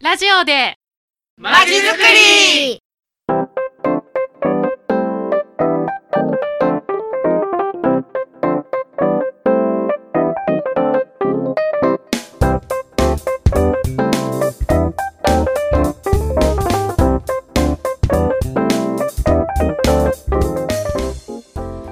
ラジオで。まちづくり。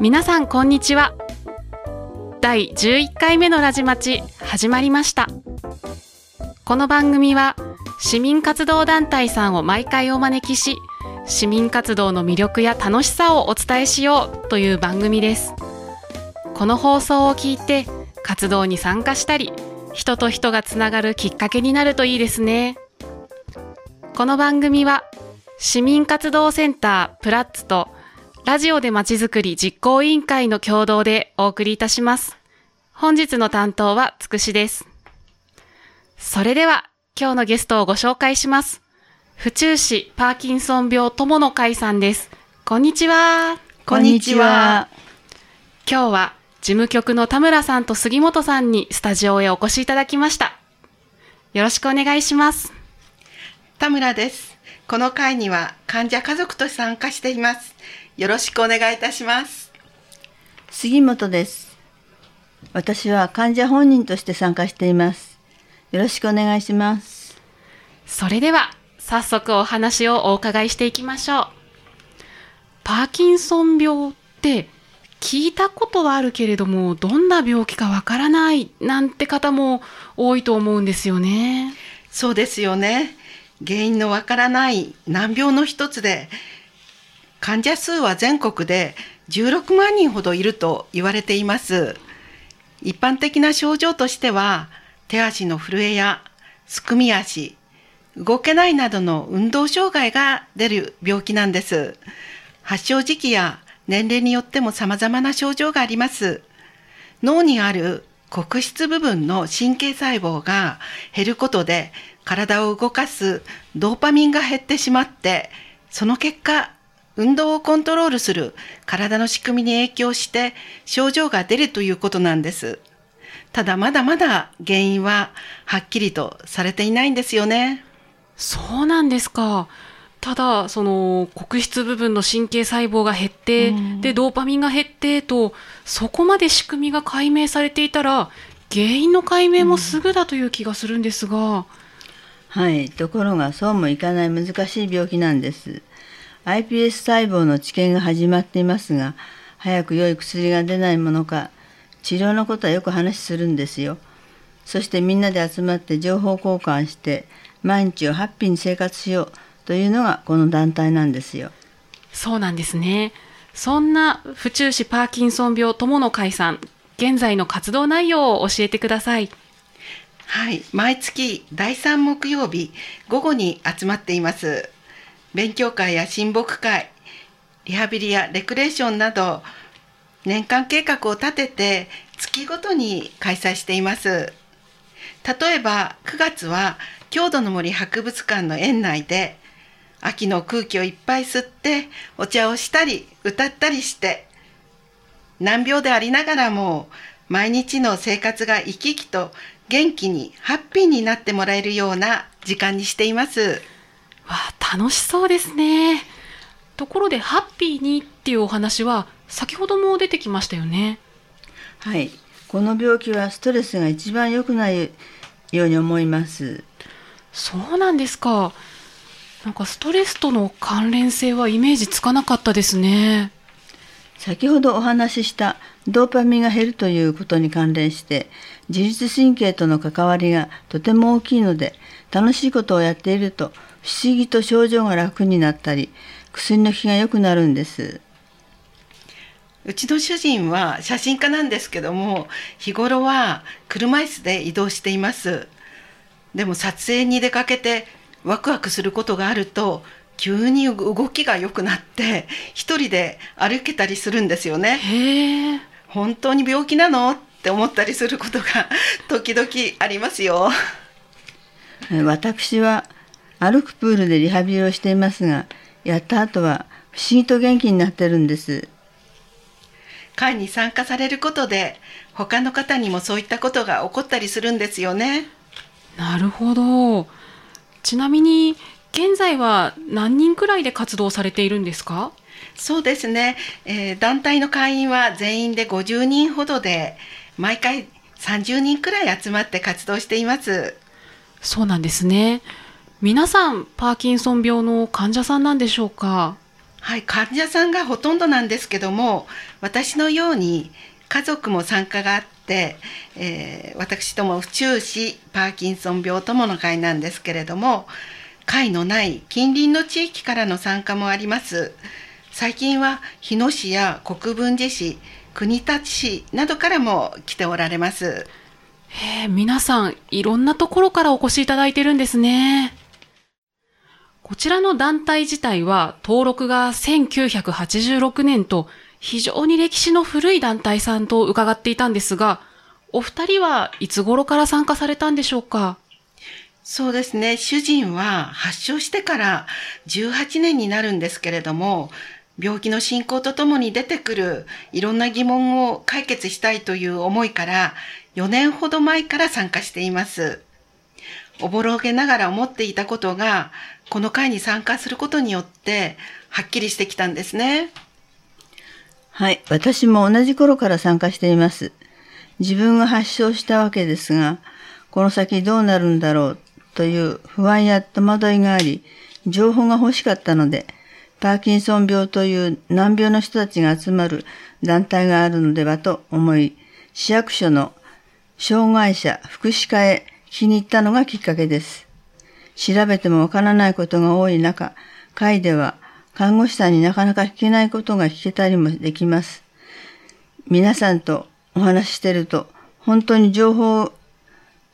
皆さんこんにちは。第11回目のラジマチ始まりました。この番組は市民活動団体さんを毎回お招きし市民活動の魅力や楽しさをお伝えしようという番組です。この放送を聞いて活動に参加したり人と人がつながるきっかけになるといいですね。この番組は市民活動センタープラッツとラジオでまちづくり実行委員会の共同でお送りいたします。本日の担当はつくしです。それでは今日のゲストをご紹介します。府中市パーキンソン病友の会さんです。こんにちは。こんにちは。今日は事務局の田村さんと杉本さんにスタジオへお越しいただきました。よろしくお願いします。田村です。この会には患者家族と参加しています。よろしくお願いいたします。杉本です。私は患者本人として参加しています。よろしくお願いします。それでは早速お話をお伺いしていきましょう。パーキンソン病って聞いたことはあるけれどもどんな病気かわからないなんて方も多いと思うんですよね。そうですよね。原因のわからない難病の一つで、患者数は全国で16万人ほどいると言われています。一般的な症状としては、手足の震えやすくみ足、動けないなどの運動障害が出る病気なんです。発症時期や年齢によっても様々な症状があります。脳にある黒質部分の神経細胞が減ることで体を動かすドーパミンが減ってしまって、その結果、運動をコントロールする体の仕組みに影響して症状が出るということなんです。ただまだまだ原因ははっきりとされていないんですよね。そうなんですか。ただ、その、黒質部分の神経細胞が減って、で、ドーパミンが減ってと、そこまで仕組みが解明されていたら、原因の解明もすぐだという気がするんですが、はい、ところがそうもいかない難しい病気なんです。iPS 細胞の治験が始まっていますが、早く良い薬が出ないものか、治療のことはよく話するんですよ。そしてみんなで集まって情報交換して、毎日をハッピーに生活しようというのがこの団体なんですよ。そうなんですね。そんな府中市パーキンソン病友の会さん、現在の活動内容を教えてください。はい、毎月第3木曜日午後に集まっています。勉強会や親睦会、リハビリやレクレーションなど年間計画を立てて月ごとに開催しています。例えば9月は郷土の森博物館の園内で秋の空気をいっぱい吸ってお茶をしたり歌ったりして難病でありながらも毎日の生活が生き生きと元気にハッピーになってもらえるような時間にしています。わあ、楽しそうですね。ところで、ハッピーにっていうお話は、先ほども出てきましたよね。はい、この病気はストレスが一番良くないように思います。そうなんですか。なんかストレスとの関連性はイメージつかなかったですね。先ほどお話ししたドーパミンが減るということに関連して自律神経との関わりがとても大きいので楽しいことをやっていると不思議と症状が楽になったり薬の効きが良くなるんです。うちの主人は写真家なんですけども日頃は車椅子で移動していますでも撮影に出かけてワクワクすることがあると急に動きが良くなって一人で歩けたりするんですよねへえ。本当に病気なのって思ったりすることが時々ありますよ私は歩くプールでリハビリをしていますがやった後は不思議と元気になってるんです。会に参加されることで他の方にもそういったことが起こったりするんですよね。なるほど。ちなみに現在は何人くらいで活動されているんですか？そうですね、えー、団体の会員は全員で50人ほどで毎回30人くらい集まって活動しています。そうなんですね。皆さんパーキンソン病の患者さんなんでしょうか？はい患者さんがほとんどなんですけども私のように家族も参加があって、えー、私ども府中市パーキンソン病友の会なんですけれども会のない近隣の地域からの参加もあります。最近は日野市や国分寺市国立市などからも来ておられます。へえ皆さんいろんなところからお越しいただいてるんですね。こちらの団体自体は登録が1986年と非常に歴史の古い団体さんと伺っていたんですが、お二人はいつ頃から参加されたんでしょうか？そうですね。主人は発症してから18年になるんですけれども、病気の進行とともに出てくるいろんな疑問を解決したいという思いから4年ほど前から参加しています。おぼろげながら思っていたことが、この会に参加することによってはっきりしてきたんですね。はい、私も同じ頃から参加しています。自分が発症したわけですが、この先どうなるんだろうという不安や戸惑いがあり、情報が欲しかったので、パーキンソン病という難病の人たちが集まる団体があるのではと思い、市役所の障害者福祉課へ気に入ったのがきっかけです。調べてもわからないことが多い中、会では看護師さんになかなか聞けないことが聞けたりもできます。皆さんとお話ししてると、本当に情報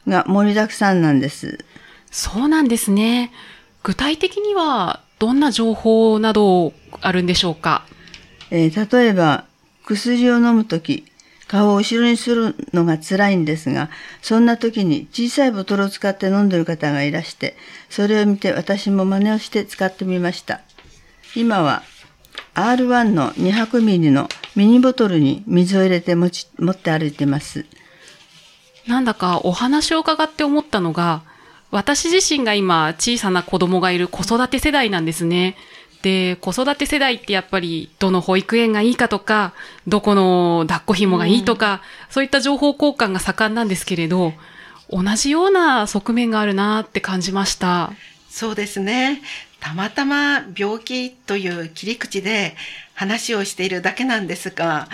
が盛りだくさんなんです。そうなんですね。具体的にはどんな情報などあるんでしょうか、えー、例えば、薬を飲むとき、顔を後ろにするのが辛いんですが、そんな時に小さいボトルを使って飲んでる方がいらして、それを見て私も真似をして使ってみました。今は R1 の200ミリのミニボトルに水を入れて持ち持って歩いてます。なんだかお話を伺って思ったのが、私自身が今小さな子供がいる子育て世代なんですね。で、子育て世代ってやっぱりどの保育園がいいかとか、どこの抱っこ紐がいいとか、うん、そういった情報交換が盛んなんですけれど、同じような側面があるなって感じました。そうですね。たまたま病気という切り口で話をしているだけなんですが、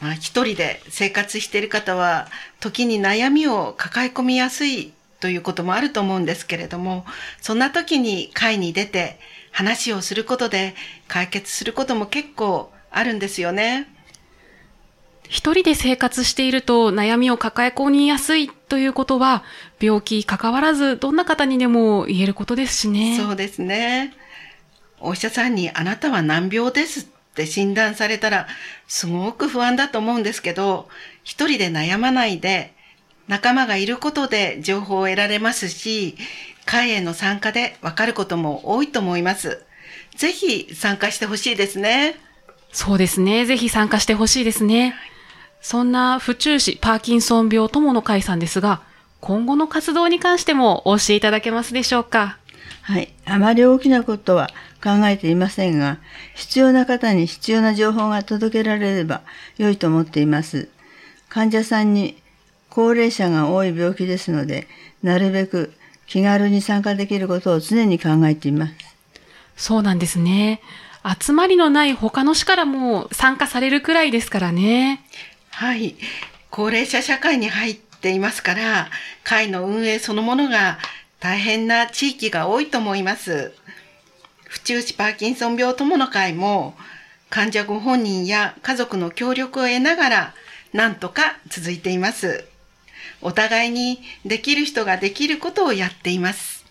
まあ、一人で生活している方は時に悩みを抱え込みやすいということもあると思うんですけれども、そんな時に会に出て話をすることで解決することも結構あるんですよね。一人で生活していると悩みを抱え込みやすいということは、病気関わらずどんな方にでも言えることですしね。そうですね。お医者さんにあなたは難病ですって診断されたらすごく不安だと思うんですけど、一人で悩まないで仲間がいることで情報を得られますし、会への参加でわかることも多いと思います。ぜひ参加してほしいですね。そうですね。ぜひ参加してほしいですね。そんな府中市パーキンソン病友の会さんですが、今後の活動に関してもお教えいただけますでしょうか？はい。あまり大きなことは考えていませんが、必要な方に必要な情報が届けられれば良いと思っています。患者さんに高齢者が多い病気ですので、なるべく気軽に参加できることを常に考えています。そうなんですね。集まりのない他の市からも参加されるくらいですからね。はい。高齢者社会に入っていますから、会の運営そのものが大変な地域が多いと思います。府中市パーキンソン病友の会も、患者ご本人や家族の協力を得ながら、なんとか続いています。お互いにできる人ができることをやっています。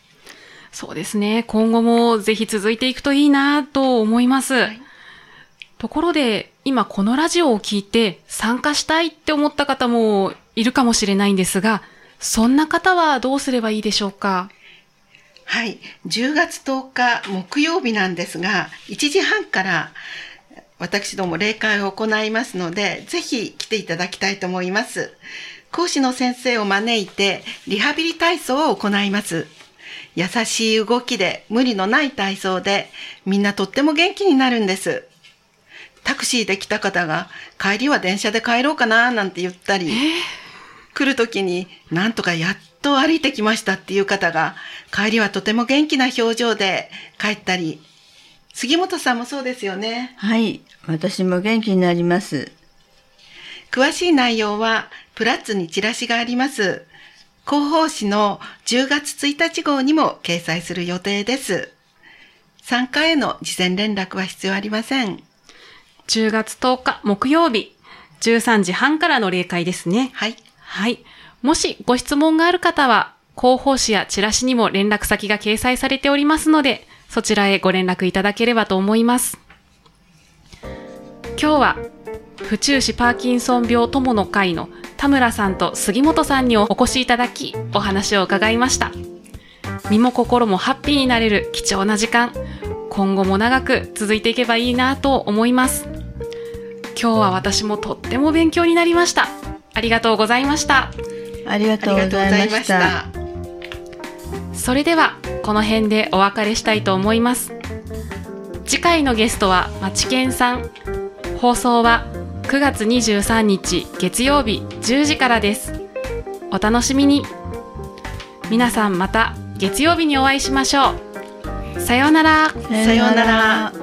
そうですね。今後もぜひ続いていくといいなと思います。はい、ところで、今このラジオを聞いて参加したいって思った方もいるかもしれないんですが、そんな方はどうすればいいでしょうか？はい。10月10日木曜日なんですが、1時半から私ども例会を行いますので、ぜひ来ていただきたいと思います。講師の先生を招いてリハビリ体操を行います。優しい動きで無理のない体操でみんなとっても元気になるんです。タクシーで来た方が帰りは電車で帰ろうかななんて言ったり、来る時になんとかやっと歩いてきましたっていう方が帰りはとても元気な表情で帰ったり、杉本さんもそうですよね。はい、私も元気になります。詳しい内容はプラッツにチラシがあります。広報誌の10月1日号にも掲載する予定です。参加への事前連絡は必要ありません。10月10日木曜日、13時半からの例会ですね。はい。はい。もしご質問がある方は、広報誌やチラシにも連絡先が掲載されておりますので、そちらへご連絡いただければと思います。今日は、府中市パーキンソン病友の会の田村さんと杉本さんにお越しいただき、お話を伺いました。身も心もハッピーになれる貴重な時間、今後も長く続いていけばいいなと思います。今日は私もとっても勉強になりました。ありがとうございました。ありがあとうございました。。それではこの辺でお別れしたいと思います次回のゲストはまちけんさん放送は9月23日月曜日10時からですお楽しみに皆さんまた月曜日にお会いしましょうさようならさようなら